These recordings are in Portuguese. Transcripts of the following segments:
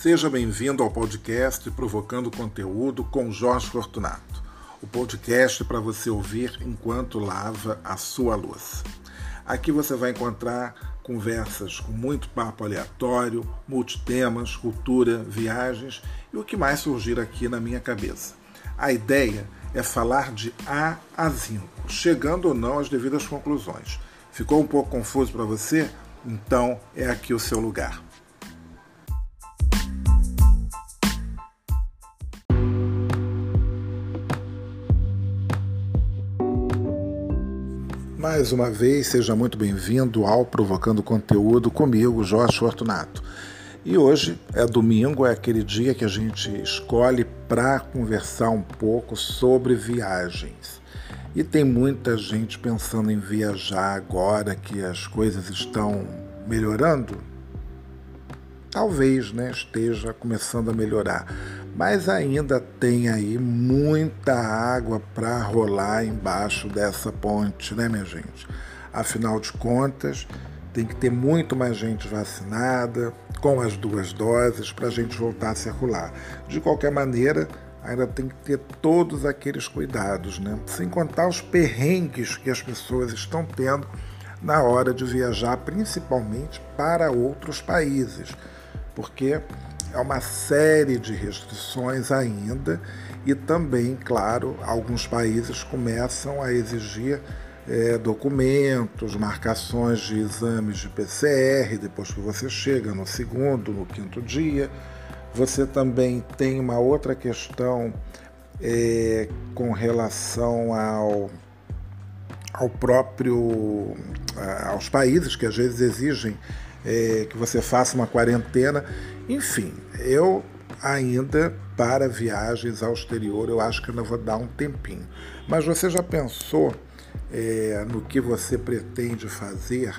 Seja bem-vindo ao podcast Provocando Conteúdo com Jorge Fortunato. O podcast para você ouvir enquanto lava a sua louça. Aqui você vai encontrar conversas com muito papo aleatório, multitemas, cultura, viagens e o que mais surgir aqui na minha cabeça. A ideia é falar de A a Zinco, chegando ou não às devidas conclusões. Ficou um pouco confuso para você? Então é aqui o seu lugar. Mais uma vez, seja muito bem-vindo ao Provocando Conteúdo comigo, Jorge Fortunato. E hoje é domingo, é aquele dia que a gente escolhe para conversar um pouco sobre viagens. E tem muita gente pensando em viajar agora que as coisas estão melhorando. Talvez né, esteja começando a melhorar mas ainda tem aí muita água para rolar embaixo dessa ponte, né, minha gente? Afinal de contas, tem que ter muito mais gente vacinada, com as duas doses, para a gente voltar a circular. De qualquer maneira, ainda tem que ter todos aqueles cuidados, né? Sem contar os perrengues que as pessoas estão tendo na hora de viajar, principalmente para outros países, porque é uma série de restrições ainda e também, claro, alguns países começam a exigir é, documentos, marcações de exames de PCR depois que você chega no segundo, no quinto dia. Você também tem uma outra questão é, com relação ao, ao próprio aos países que às vezes exigem é, que você faça uma quarentena. Enfim, eu ainda para viagens ao exterior eu acho que ainda vou dar um tempinho. Mas você já pensou é, no que você pretende fazer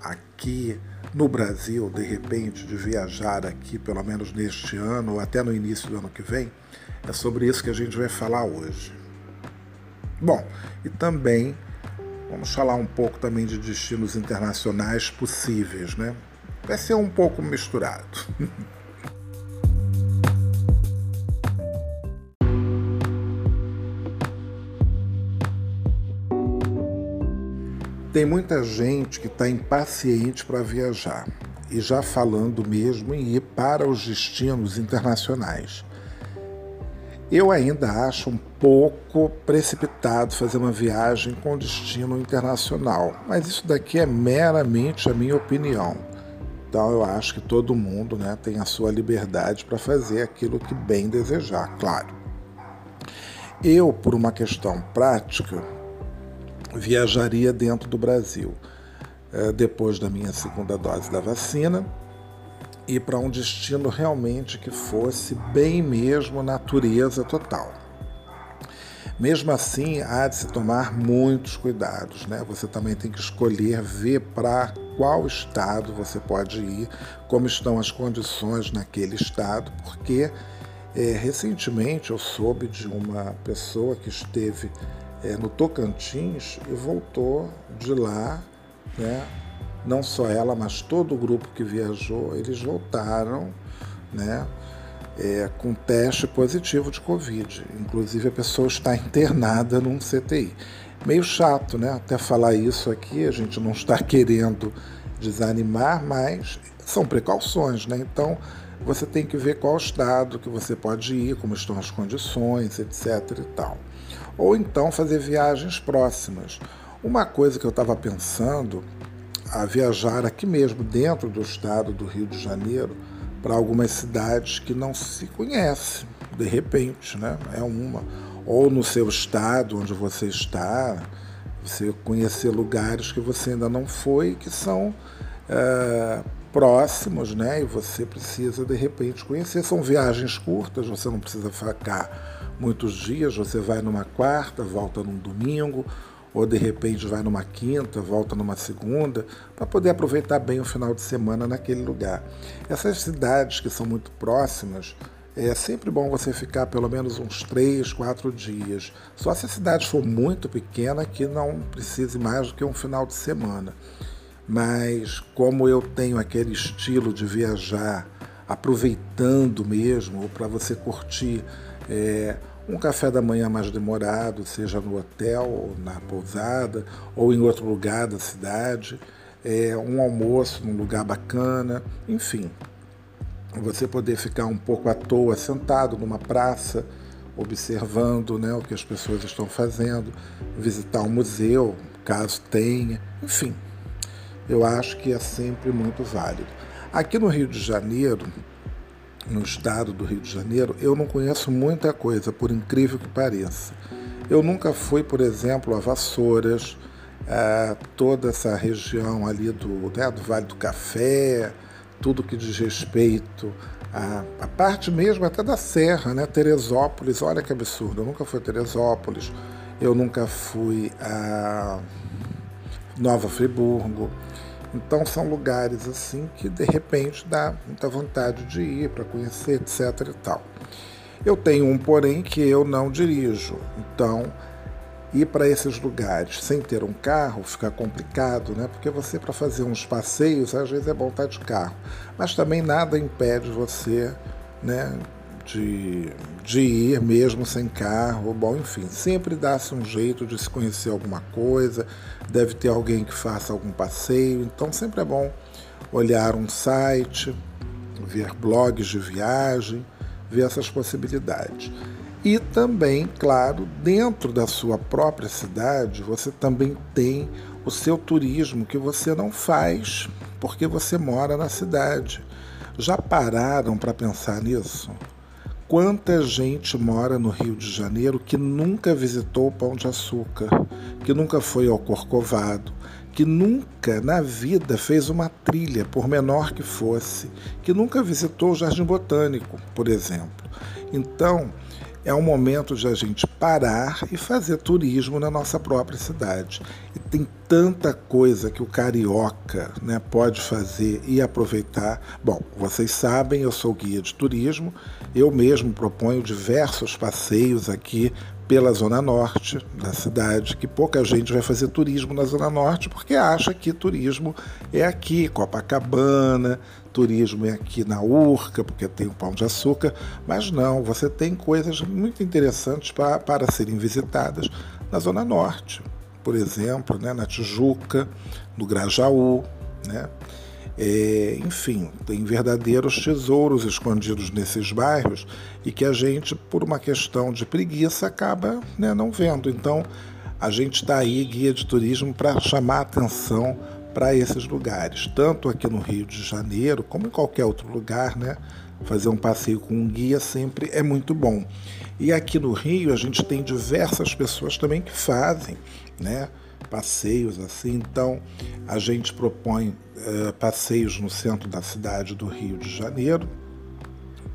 aqui no Brasil, de repente, de viajar aqui, pelo menos neste ano ou até no início do ano que vem? É sobre isso que a gente vai falar hoje. Bom, e também Vamos falar um pouco também de destinos internacionais possíveis, né? Vai ser um pouco misturado. Tem muita gente que está impaciente para viajar e já falando mesmo em ir para os destinos internacionais. Eu ainda acho um pouco precipitado fazer uma viagem com destino internacional, mas isso daqui é meramente a minha opinião. Então eu acho que todo mundo né, tem a sua liberdade para fazer aquilo que bem desejar, claro. Eu, por uma questão prática, viajaria dentro do Brasil. Eh, depois da minha segunda dose da vacina, e para um destino realmente que fosse bem mesmo natureza total. Mesmo assim, há de se tomar muitos cuidados, né? Você também tem que escolher, ver para qual estado você pode ir, como estão as condições naquele estado, porque é, recentemente eu soube de uma pessoa que esteve é, no Tocantins e voltou de lá, né? Não só ela, mas todo o grupo que viajou, eles voltaram né, é, com teste positivo de Covid. Inclusive a pessoa está internada num CTI. Meio chato, né? Até falar isso aqui, a gente não está querendo desanimar, mas são precauções, né? Então você tem que ver qual estado que você pode ir, como estão as condições, etc. e tal. Ou então fazer viagens próximas. Uma coisa que eu estava pensando a viajar aqui mesmo, dentro do estado do Rio de Janeiro, para algumas cidades que não se conhece, de repente, né? É uma. Ou no seu estado onde você está, você conhecer lugares que você ainda não foi, que são é, próximos, né? E você precisa de repente conhecer. São viagens curtas, você não precisa ficar muitos dias, você vai numa quarta, volta num domingo ou de repente vai numa quinta, volta numa segunda, para poder aproveitar bem o final de semana naquele lugar. Essas cidades que são muito próximas, é sempre bom você ficar pelo menos uns três, quatro dias. Só se a cidade for muito pequena que não precise mais do que um final de semana. Mas como eu tenho aquele estilo de viajar aproveitando mesmo, ou para você curtir é, um café da manhã mais demorado, seja no hotel, ou na pousada, ou em outro lugar da cidade, é, um almoço num lugar bacana, enfim. Você poder ficar um pouco à toa sentado numa praça, observando né, o que as pessoas estão fazendo, visitar um museu, caso tenha, enfim. Eu acho que é sempre muito válido. Aqui no Rio de Janeiro, no estado do Rio de Janeiro, eu não conheço muita coisa, por incrível que pareça. Eu nunca fui, por exemplo, a Vassouras, a toda essa região ali do, né, do Vale do Café, tudo que diz respeito à, à parte mesmo até da Serra, né, Teresópolis, olha que absurdo, eu nunca fui a Teresópolis, eu nunca fui a Nova Friburgo, então são lugares assim que de repente dá muita vontade de ir para conhecer, etc e tal. Eu tenho um porém que eu não dirijo. Então, ir para esses lugares sem ter um carro fica complicado, né? Porque você para fazer uns passeios, às vezes é bom estar de carro, mas também nada impede você, né, de, de ir mesmo sem carro, bom, enfim, sempre dá-se um jeito de se conhecer alguma coisa, deve ter alguém que faça algum passeio, então sempre é bom olhar um site, ver blogs de viagem, ver essas possibilidades. E também, claro, dentro da sua própria cidade, você também tem o seu turismo que você não faz porque você mora na cidade. Já pararam para pensar nisso? Quanta gente mora no Rio de Janeiro que nunca visitou o Pão de Açúcar, que nunca foi ao Corcovado, que nunca na vida fez uma trilha, por menor que fosse, que nunca visitou o Jardim Botânico, por exemplo. Então, é um momento de a gente parar e fazer turismo na nossa própria cidade. E tem tanta coisa que o carioca né, pode fazer e aproveitar. Bom, vocês sabem, eu sou guia de turismo, eu mesmo proponho diversos passeios aqui pela zona norte da cidade, que pouca gente vai fazer turismo na zona norte porque acha que turismo é aqui, Copacabana, turismo é aqui na Urca, porque tem o Pão de Açúcar, mas não, você tem coisas muito interessantes para, para serem visitadas na zona norte, por exemplo, né, na Tijuca, no Grajaú, né? É, enfim, tem verdadeiros tesouros escondidos nesses bairros e que a gente, por uma questão de preguiça, acaba né, não vendo. Então, a gente está aí, guia de turismo, para chamar atenção para esses lugares, tanto aqui no Rio de Janeiro, como em qualquer outro lugar, né? Fazer um passeio com um guia sempre é muito bom. E aqui no Rio a gente tem diversas pessoas também que fazem, né? Passeios assim. Então a gente propõe uh, passeios no centro da cidade do Rio de Janeiro.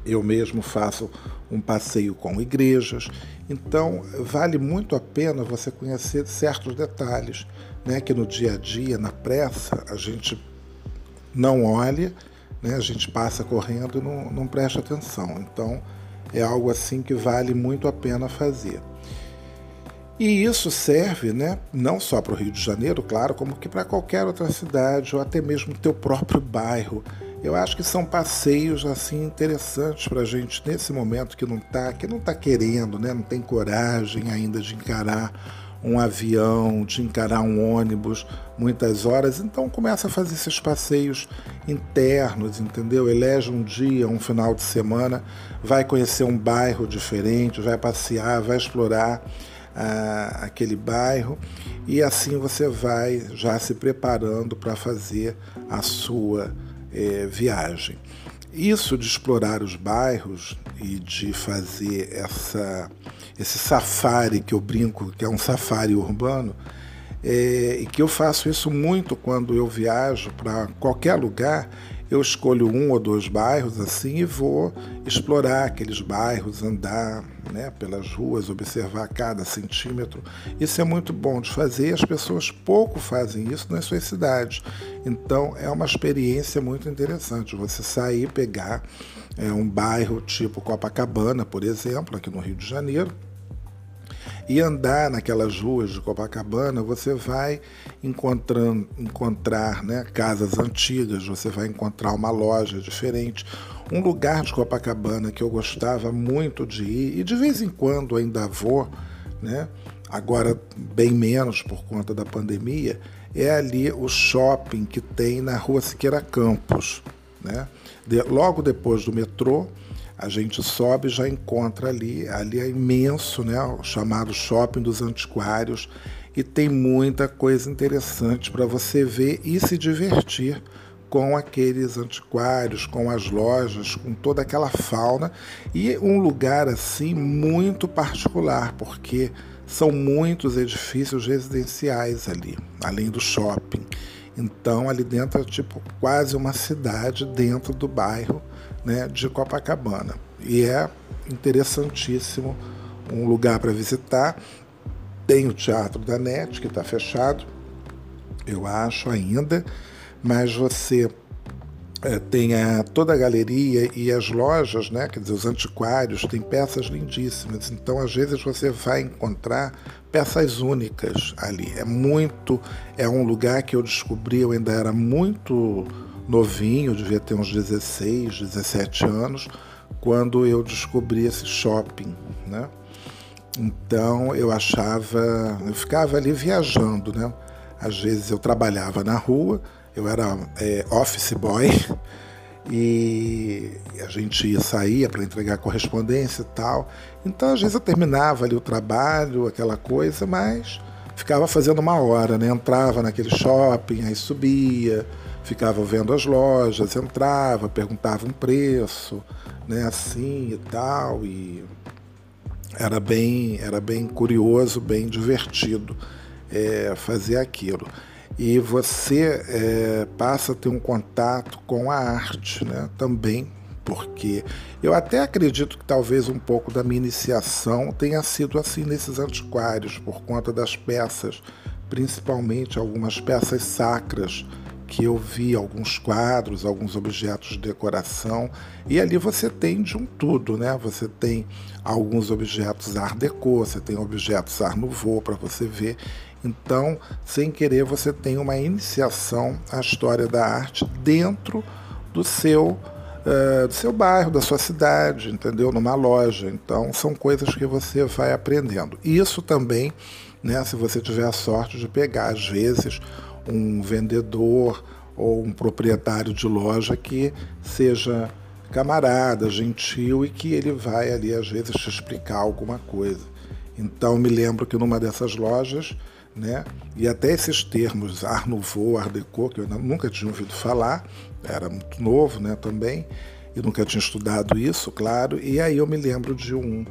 Eu mesmo faço um passeio com igrejas. Então vale muito a pena você conhecer certos detalhes né, que no dia a dia, na pressa, a gente não olha, né, a gente passa correndo e não, não presta atenção. Então, é algo assim que vale muito a pena fazer. E isso serve né, não só para o Rio de Janeiro, claro, como que para qualquer outra cidade ou até mesmo teu próprio bairro. Eu acho que são passeios assim interessantes para a gente nesse momento que não está, que não está querendo, né, não tem coragem ainda de encarar um avião, de encarar um ônibus muitas horas, então começa a fazer esses passeios internos, entendeu? Elege um dia, um final de semana, vai conhecer um bairro diferente, vai passear, vai explorar ah, aquele bairro e assim você vai já se preparando para fazer a sua eh, viagem. Isso de explorar os bairros e de fazer essa esse safari que eu brinco, que é um safari urbano, é, e que eu faço isso muito quando eu viajo para qualquer lugar. Eu escolho um ou dois bairros assim e vou explorar aqueles bairros, andar né, pelas ruas, observar cada centímetro. Isso é muito bom de fazer. As pessoas pouco fazem isso nas suas cidades. Então é uma experiência muito interessante. Você sair, pegar é, um bairro tipo Copacabana, por exemplo, aqui no Rio de Janeiro, e andar naquelas ruas de Copacabana, você vai encontrando, encontrar né, casas antigas, você vai encontrar uma loja diferente. Um lugar de Copacabana que eu gostava muito de ir, e de vez em quando ainda vou, né, agora bem menos por conta da pandemia, é ali o shopping que tem na rua Siqueira Campos. Né? De, logo depois do metrô, a gente sobe e já encontra ali, ali é imenso, né, o chamado Shopping dos Antiquários, e tem muita coisa interessante para você ver e se divertir com aqueles antiquários, com as lojas, com toda aquela fauna e um lugar assim muito particular, porque são muitos edifícios residenciais ali, além do shopping. Então ali dentro é tipo quase uma cidade dentro do bairro né, de Copacabana. E é interessantíssimo, um lugar para visitar. Tem o Teatro da NET, que está fechado, eu acho ainda, mas você é, tem a, toda a galeria e as lojas, né, quer dizer, os antiquários, tem peças lindíssimas. Então, às vezes, você vai encontrar peças únicas ali. É muito. É um lugar que eu descobri, eu ainda era muito novinho, devia ter uns 16, 17 anos, quando eu descobri esse shopping, né? Então eu achava, eu ficava ali viajando, né? Às vezes eu trabalhava na rua, eu era é, office boy e a gente saía para entregar correspondência e tal. Então às vezes eu terminava ali o trabalho, aquela coisa, mas ficava fazendo uma hora, né? Entrava naquele shopping, aí subia, ficava vendo as lojas, entrava, perguntava um preço, né, assim e tal, e era bem, era bem curioso, bem divertido é, fazer aquilo. E você é, passa a ter um contato com a arte né, também, porque eu até acredito que talvez um pouco da minha iniciação tenha sido assim nesses antiquários, por conta das peças, principalmente algumas peças sacras que eu vi alguns quadros, alguns objetos de decoração, e ali você tem de um tudo, né? Você tem alguns objetos Art Deco, você tem objetos Art Nouveau para você ver. Então, sem querer, você tem uma iniciação à história da arte dentro do seu uh, do seu bairro, da sua cidade, entendeu? Numa loja. Então, são coisas que você vai aprendendo. Isso também, né? Se você tiver a sorte de pegar, às vezes um vendedor ou um proprietário de loja que seja camarada, gentil e que ele vai ali às vezes te explicar alguma coisa. Então me lembro que numa dessas lojas, né, e até esses termos Art Nouveau, Art Deco, que eu nunca tinha ouvido falar, era muito novo, né, também, e nunca tinha estudado isso, claro, e aí eu me lembro de um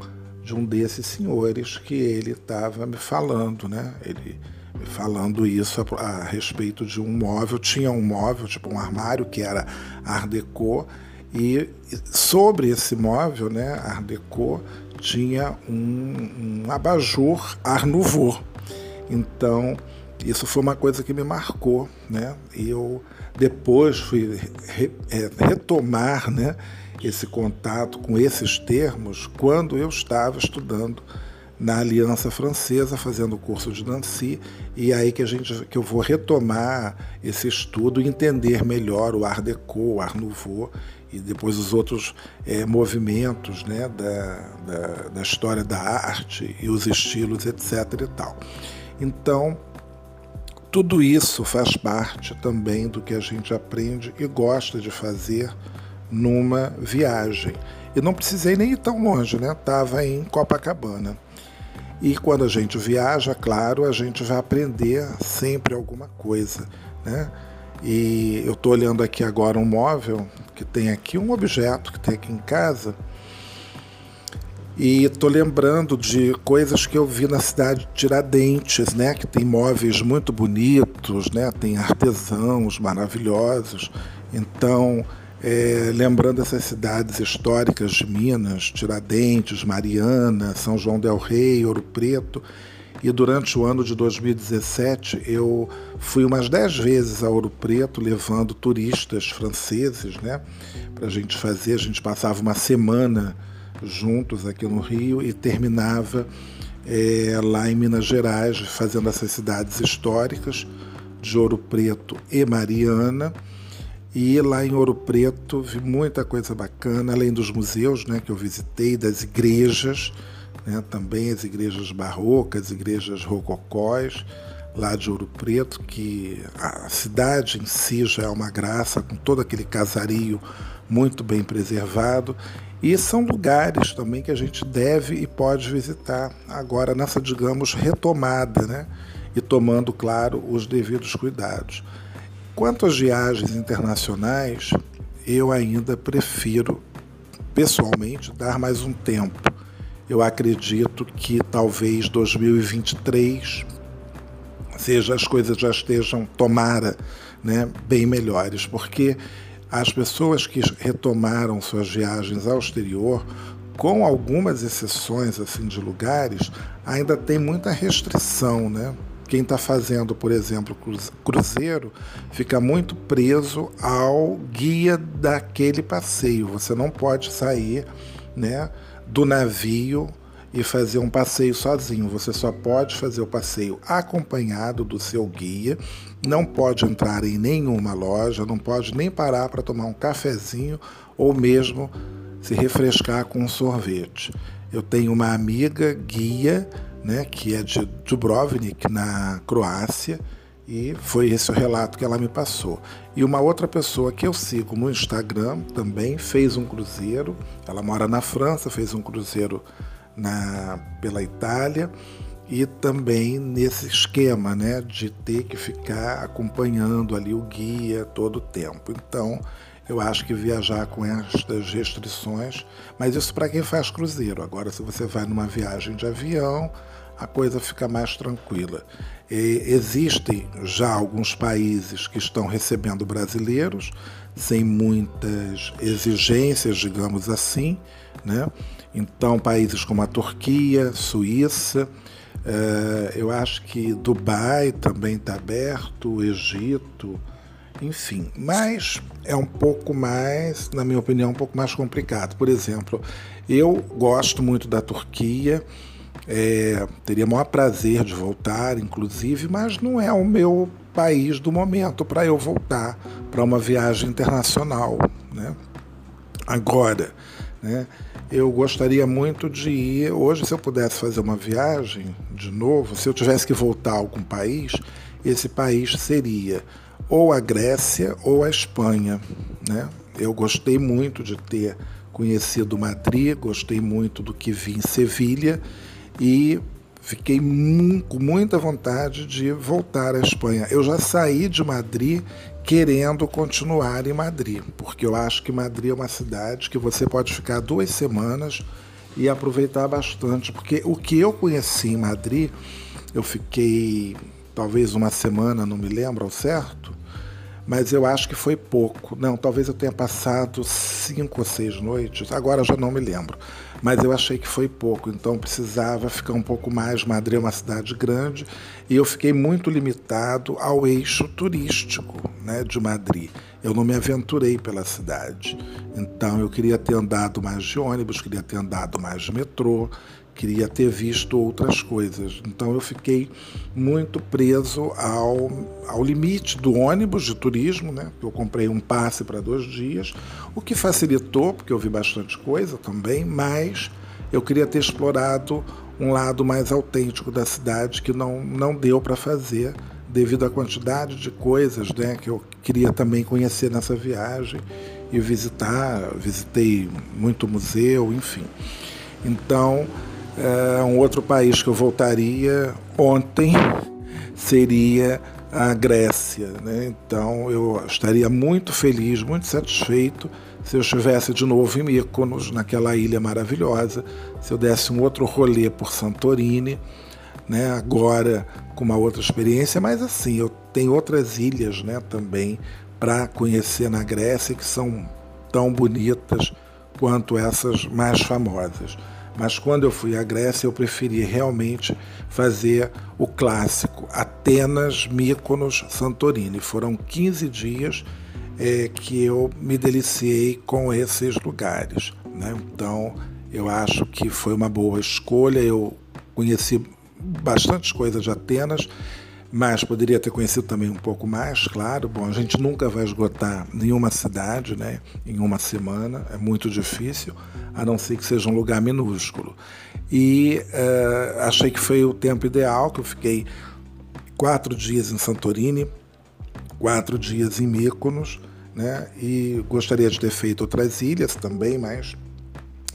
de um desses senhores que ele estava me falando, né? Ele falando isso a, a, respeito de um móvel. Tinha um móvel, tipo um armário, que era Art Deco, e sobre esse móvel, né, Art Deco, tinha um, um abajur Art Nouveau. Então, isso foi uma coisa que me marcou, né? Eu depois fui re, é, retomar, né, esse contato com esses termos quando eu estava estudando na Aliança Francesa fazendo o curso de Nancy e é aí que a gente que eu vou retomar esse estudo e entender melhor o Art Deco, o Art Nouveau e depois os outros é, movimentos né, da, da, da, história da arte e os estilos, etc. e tal. Então, tudo isso faz parte também do que a gente aprende e gosta de fazer numa viagem. E não precisei nem ir tão longe, né? Estava em Copacabana. E quando a gente viaja, claro, a gente vai aprender sempre alguma coisa, né? E eu estou olhando aqui agora um móvel que tem aqui um objeto que tem aqui em casa e estou lembrando de coisas que eu vi na cidade de Tiradentes, né? Que tem móveis muito bonitos, né? Tem artesãos maravilhosos. Então é, lembrando essas cidades históricas de Minas, Tiradentes, Mariana, São João del Rei, Ouro Preto. E durante o ano de 2017 eu fui umas dez vezes a Ouro Preto levando turistas franceses, né, para a gente fazer. A gente passava uma semana juntos aqui no Rio e terminava é, lá em Minas Gerais, fazendo essas cidades históricas de Ouro Preto e Mariana. E lá em Ouro Preto vi muita coisa bacana, além dos museus né, que eu visitei, das igrejas, né, também as igrejas barrocas, igrejas rococós, lá de Ouro Preto, que a cidade em si já é uma graça, com todo aquele casario muito bem preservado. E são lugares também que a gente deve e pode visitar agora nessa, digamos, retomada, né? E tomando, claro, os devidos cuidados. Quanto às viagens internacionais, eu ainda prefiro, pessoalmente, dar mais um tempo. Eu acredito que talvez 2023 seja as coisas já estejam tomara, né, bem melhores, porque as pessoas que retomaram suas viagens ao exterior, com algumas exceções assim de lugares, ainda tem muita restrição, né? Quem está fazendo, por exemplo, cruzeiro, fica muito preso ao guia daquele passeio. Você não pode sair, né, do navio e fazer um passeio sozinho. Você só pode fazer o passeio acompanhado do seu guia, não pode entrar em nenhuma loja, não pode nem parar para tomar um cafezinho ou mesmo se refrescar com um sorvete. Eu tenho uma amiga guia, né, que é de Dubrovnik, na Croácia, e foi esse o relato que ela me passou. E uma outra pessoa que eu sigo no Instagram também fez um cruzeiro. Ela mora na França, fez um cruzeiro na, pela Itália e também nesse esquema né, de ter que ficar acompanhando ali o guia todo o tempo. Então, eu acho que viajar com estas restrições, mas isso para quem faz cruzeiro. Agora, se você vai numa viagem de avião, a coisa fica mais tranquila. E existem já alguns países que estão recebendo brasileiros sem muitas exigências, digamos assim, né? Então, países como a Turquia, Suíça, eh, eu acho que Dubai também está aberto, Egito, enfim. Mas é um pouco mais, na minha opinião, um pouco mais complicado. Por exemplo, eu gosto muito da Turquia, é, teria o maior prazer de voltar, inclusive, mas não é o meu país do momento para eu voltar para uma viagem internacional. Né? Agora, né? Eu gostaria muito de ir. Hoje, se eu pudesse fazer uma viagem de novo, se eu tivesse que voltar a algum país, esse país seria ou a Grécia ou a Espanha. Né? Eu gostei muito de ter conhecido Madrid, gostei muito do que vi em Sevilha e fiquei com muita vontade de voltar à Espanha. Eu já saí de Madrid querendo continuar em Madrid, porque eu acho que Madrid é uma cidade que você pode ficar duas semanas e aproveitar bastante, porque o que eu conheci em Madrid, eu fiquei talvez uma semana, não me lembro ao certo, mas eu acho que foi pouco. Não, talvez eu tenha passado cinco ou seis noites, agora já não me lembro. Mas eu achei que foi pouco, então precisava ficar um pouco mais. Madrid é uma cidade grande e eu fiquei muito limitado ao eixo turístico né, de Madrid. Eu não me aventurei pela cidade. Então eu queria ter andado mais de ônibus, queria ter andado mais de metrô, queria ter visto outras coisas. Então eu fiquei muito preso ao, ao limite do ônibus de turismo, né? Eu comprei um passe para dois dias, o que facilitou, porque eu vi bastante coisa também, mas eu queria ter explorado um lado mais autêntico da cidade que não, não deu para fazer devido à quantidade de coisas né, que eu queria também conhecer nessa viagem e visitar. Visitei muito museu, enfim. Então, é, um outro país que eu voltaria ontem seria a Grécia. Né? Então eu estaria muito feliz, muito satisfeito se eu estivesse de novo em Mykonos, naquela ilha maravilhosa, se eu desse um outro rolê por Santorini, né? agora com uma outra experiência, mas assim, eu tenho outras ilhas né, também para conhecer na Grécia que são tão bonitas quanto essas mais famosas. Mas quando eu fui à Grécia, eu preferi realmente fazer o clássico Atenas, Mykonos, Santorini. Foram 15 dias é, que eu me deliciei com esses lugares. Né? Então, eu acho que foi uma boa escolha. Eu conheci bastante coisa de Atenas, mas poderia ter conhecido também um pouco mais, claro. Bom, a gente nunca vai esgotar nenhuma cidade né, em uma semana, é muito difícil, a não ser que seja um lugar minúsculo. E uh, achei que foi o tempo ideal, que eu fiquei quatro dias em Santorini, quatro dias em Mykonos, né, e gostaria de ter feito outras ilhas também, mas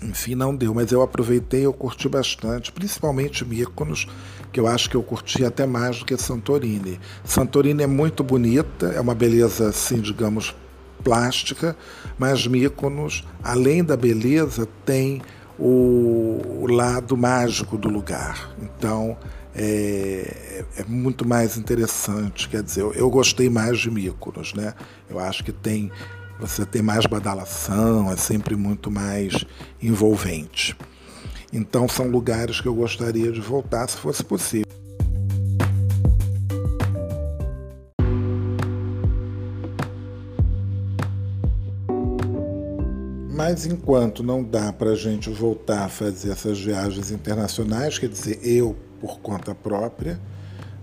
enfim, não deu, mas eu aproveitei, eu curti bastante, principalmente Mykonos, que eu acho que eu curti até mais do que Santorini. Santorini é muito bonita, é uma beleza, assim, digamos, plástica, mas Mykonos, além da beleza, tem o, o lado mágico do lugar. Então, é, é, muito mais interessante. Quer dizer, eu, eu, gostei mais de Mykonos, né? Eu acho que tem você tem mais badalação, é sempre muito mais envolvente. Então são lugares que eu gostaria de voltar se fosse possível. Mas enquanto não dá para a gente voltar a fazer essas viagens internacionais, quer dizer, eu por conta própria,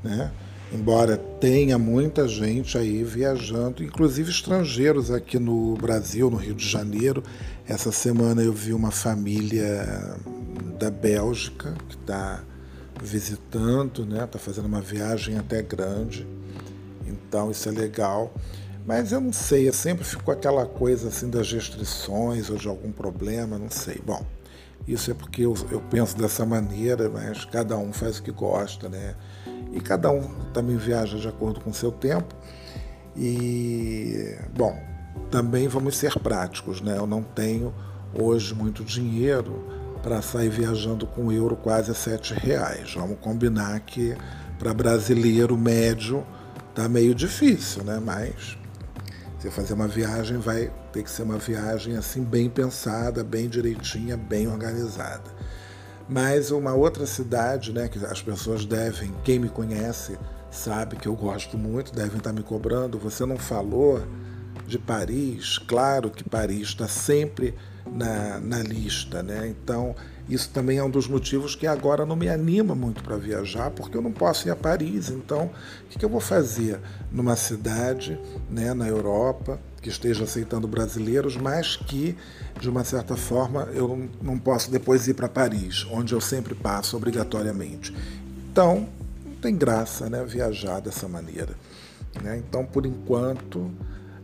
né? Embora tenha muita gente aí viajando, inclusive estrangeiros aqui no Brasil, no Rio de Janeiro. Essa semana eu vi uma família da Bélgica que está visitando, né? Está fazendo uma viagem até grande. Então isso é legal. Mas eu não sei, eu sempre fico aquela coisa assim das restrições ou de algum problema, não sei. Bom, isso é porque eu, eu penso dessa maneira, mas cada um faz o que gosta, né? E cada um também viaja de acordo com o seu tempo. E, bom, também vamos ser práticos, né? Eu não tenho hoje muito dinheiro para sair viajando com euro quase a sete reais. Vamos combinar que para brasileiro médio tá meio difícil, né? Mas se fazer uma viagem vai ter que ser uma viagem assim bem pensada, bem direitinha, bem organizada. Mas uma outra cidade, né, que as pessoas devem, quem me conhece sabe que eu gosto muito, devem estar me cobrando. Você não falou de Paris? Claro que Paris está sempre na, na lista, né? Então isso também é um dos motivos que agora não me anima muito para viajar, porque eu não posso ir a Paris. Então, o que, eu vou fazer numa cidade, né, na Europa, que esteja aceitando brasileiros, mas que, de uma certa forma, eu não posso depois ir para Paris, onde eu sempre passo obrigatoriamente. Então, não tem graça né, viajar dessa maneira. Né? Então, por enquanto,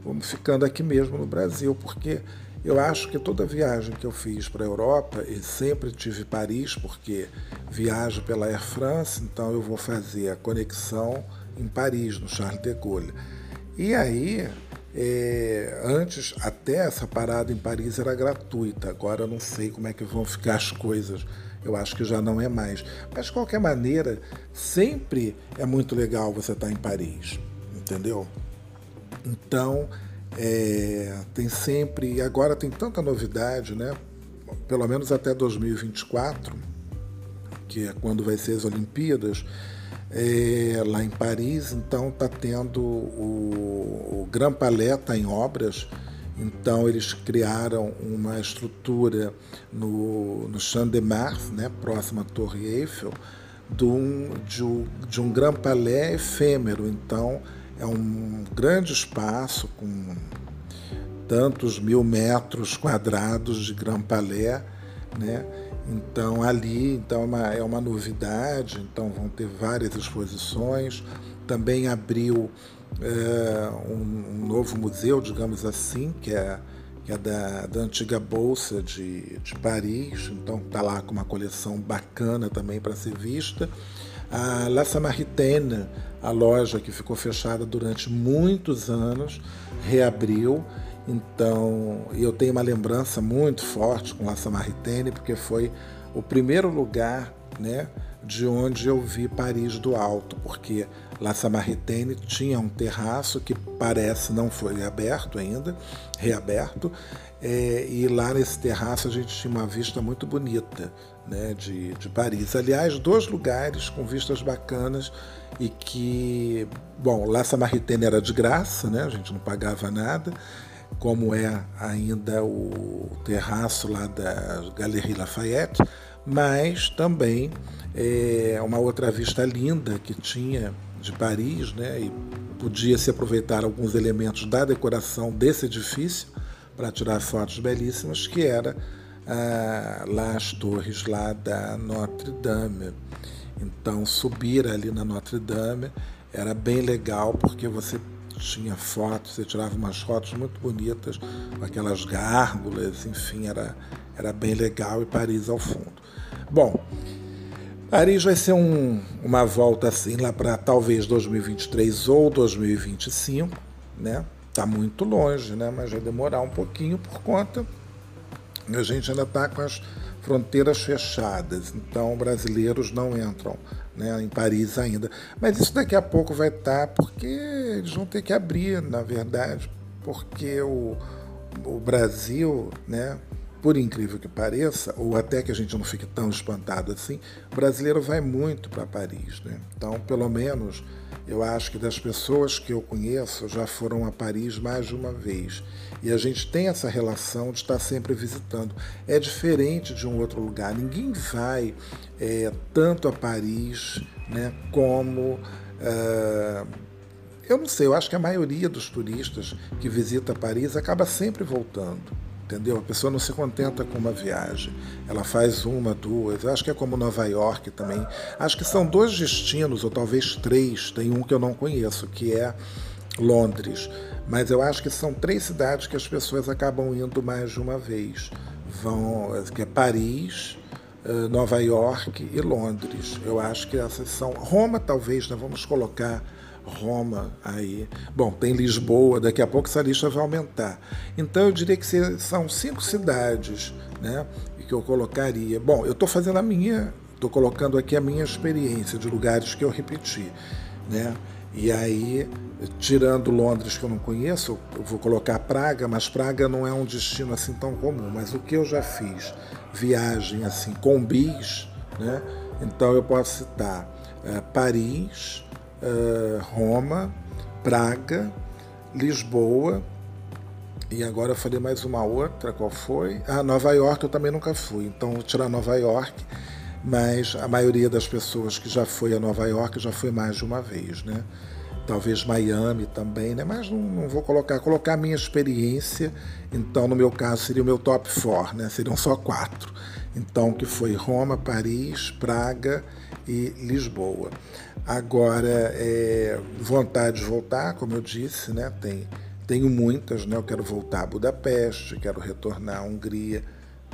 vamos ficando aqui mesmo no Brasil, porque eu acho que toda viagem que eu fiz para a Europa, e sempre tive Paris, porque viajo pela Air France, então eu vou fazer a conexão em Paris, no Charles de Gaulle. E aí, é, antes, até essa parada em Paris era gratuita, agora eu não sei como é que vão ficar as coisas. Eu acho que já não é mais. Mas, de qualquer maneira, sempre é muito legal você estar em Paris, entendeu? Então, é, tem sempre. Agora tem tanta novidade, né? Pelo menos até 2024, que é quando vai ser as Olimpíadas é, lá em Paris, então está tendo o, o Grand Palais tá em obras, então eles criaram uma estrutura no, no Champ de Mars, né, próximo à Torre Eiffel, de um, de, um, de um Palais efêmero. Então é um grande espaço com tantos mil metros quadrados de Grand Palais, né? Então ali então é uma, é uma novidade, então vão ter várias exposições. Também abriu é, um, um, novo museu, digamos assim, que é, que é da, da antiga Bolsa de, de Paris, então está lá com uma coleção bacana também para ser vista. A La Samaritaine, a loja que ficou fechada durante muitos anos, reabriu. Então, eu tenho uma lembrança muito forte com La Samaritaine, porque foi o primeiro lugar né, de onde eu vi Paris do alto, porque La Samaritaine tinha um terraço que parece não foi aberto ainda, reaberto, é, e lá nesse terraço a gente tinha uma vista muito bonita né, de, de Paris. Aliás, dois lugares com vistas bacanas e que, bom, La Samaritaine era de graça, né, a gente não pagava nada, como é ainda o terraço lá da Galerie Lafayette, mas também é, uma outra vista linda que tinha de Paris, né? E podia se aproveitar alguns elementos da decoração desse edifício para tirar fotos belíssimas, que era lá as torres lá da Notre Dame. Então subir ali na Notre Dame era bem legal porque você tinha fotos, você tirava umas fotos muito bonitas com aquelas gárgulas, enfim, era, era bem legal e Paris ao fundo. Bom, Paris vai ser um, uma volta assim lá para talvez 2023 ou 2025, né? Tá muito longe, né? Mas vai demorar um pouquinho por conta a gente ainda está com as fronteiras fechadas, então brasileiros não entram né, em Paris ainda. Mas isso daqui a pouco vai estar, tá, porque eles vão ter que abrir, na verdade, porque o, o Brasil, né, por incrível que pareça, ou até que a gente não fique tão espantado assim, o brasileiro vai muito para Paris. Né? Então, pelo menos, eu acho que das pessoas que eu conheço já foram a Paris mais de uma vez. E a gente tem essa relação de estar sempre visitando. É diferente de um outro lugar. Ninguém vai é, tanto a Paris né, como. Uh, eu não sei, eu acho que a maioria dos turistas que visita Paris acaba sempre voltando entendeu? A pessoa não se contenta com uma viagem, ela faz uma, duas. Eu acho que é como Nova York também. Acho que são dois destinos, ou talvez três. Tem um que eu não conheço, que é Londres. Mas eu acho que são três cidades que as pessoas acabam indo mais de uma vez. Vão, que é Paris, eh, Nova York e Londres. Eu acho que essas são. Roma, talvez, né? vamos colocar Roma aí. Bom, tem Lisboa, daqui a pouco essa lista vai aumentar. Então eu diria que são cinco cidades né, que eu colocaria. Bom, eu estou fazendo a minha, estou colocando aqui a minha experiência de lugares que eu repeti. Né? E aí, tirando Londres que eu não conheço, eu vou colocar Praga, mas Praga não é um destino assim tão comum. Mas o que eu já fiz, viagem assim com bis, né? Então eu posso citar é, Paris, uh, Roma, Praga, Lisboa, e agora eu falei mais uma outra, qual foi? Ah, Nova York eu também nunca fui, então vou tirar Nova York, mas a maioria das pessoas que já foi a Nova York já foi mais de uma vez, né? Talvez Miami também, né? Mas não, não vou colocar, colocar a minha experiência, então no meu caso seria o meu top 4, né? Seriam só quatro. Então, que foi Roma, Paris, Praga e Lisboa. Agora, é, vontade de voltar, como eu disse, né? Tem, tenho muitas, né? Eu quero voltar a Budapeste, quero retornar à Hungria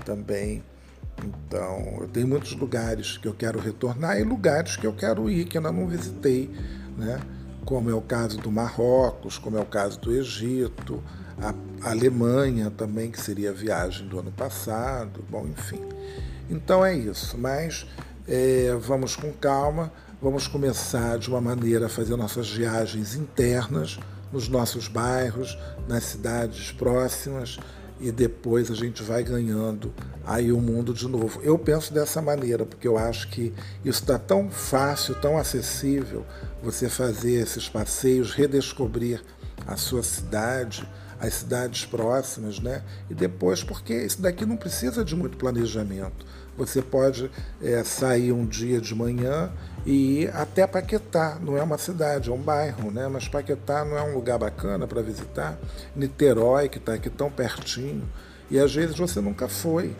também. Então, eu tenho muitos lugares que eu quero retornar e lugares que eu quero ir, que ainda não visitei, né? Como é o caso do Marrocos, como é o caso do Egito, a Alemanha também, que seria a viagem do ano passado, bom, enfim. Então é isso, mas é, vamos com calma, vamos começar de uma maneira a fazer nossas viagens internas nos nossos bairros, nas cidades próximas e depois a gente vai ganhando aí o mundo de novo. Eu penso dessa maneira, porque eu acho que isso está tão fácil, tão acessível, você fazer esses passeios, redescobrir a sua cidade, as cidades próximas, né? E depois, porque isso daqui não precisa de muito planejamento. Você pode é, sair um dia de manhã e ir até Paquetá. Não é uma cidade, é um bairro, né? Mas Paquetá não é um lugar bacana para visitar. Niterói, que está aqui tão pertinho. E às vezes você nunca foi.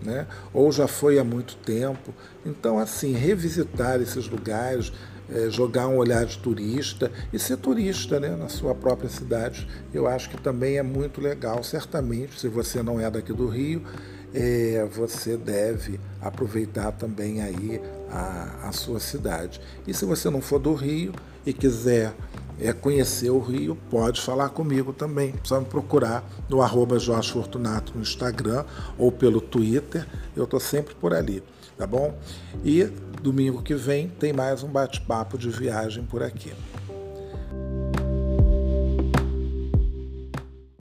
Né? ou já foi há muito tempo. Então, assim, revisitar esses lugares, é, jogar um olhar de turista e ser turista né, na sua própria cidade. Eu acho que também é muito legal. Certamente, se você não é daqui do Rio, é, você deve aproveitar também aí a, a sua cidade. E se você não for do Rio e quiser é, conhecer o Rio, pode falar comigo também. Só me procurar no arroba Jorge Fortunato no Instagram ou pelo Twitter. Eu estou sempre por ali, tá bom? E domingo que vem tem mais um bate-papo de viagem por aqui.